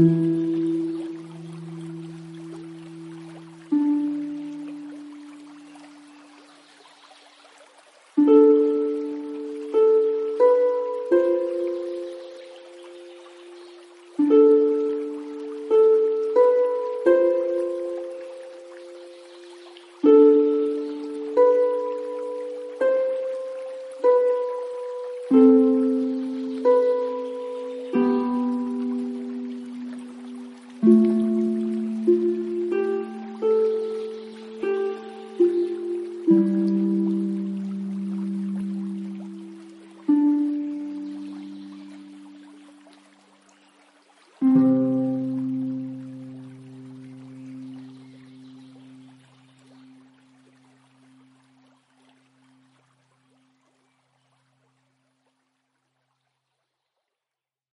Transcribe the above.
Mm-hmm.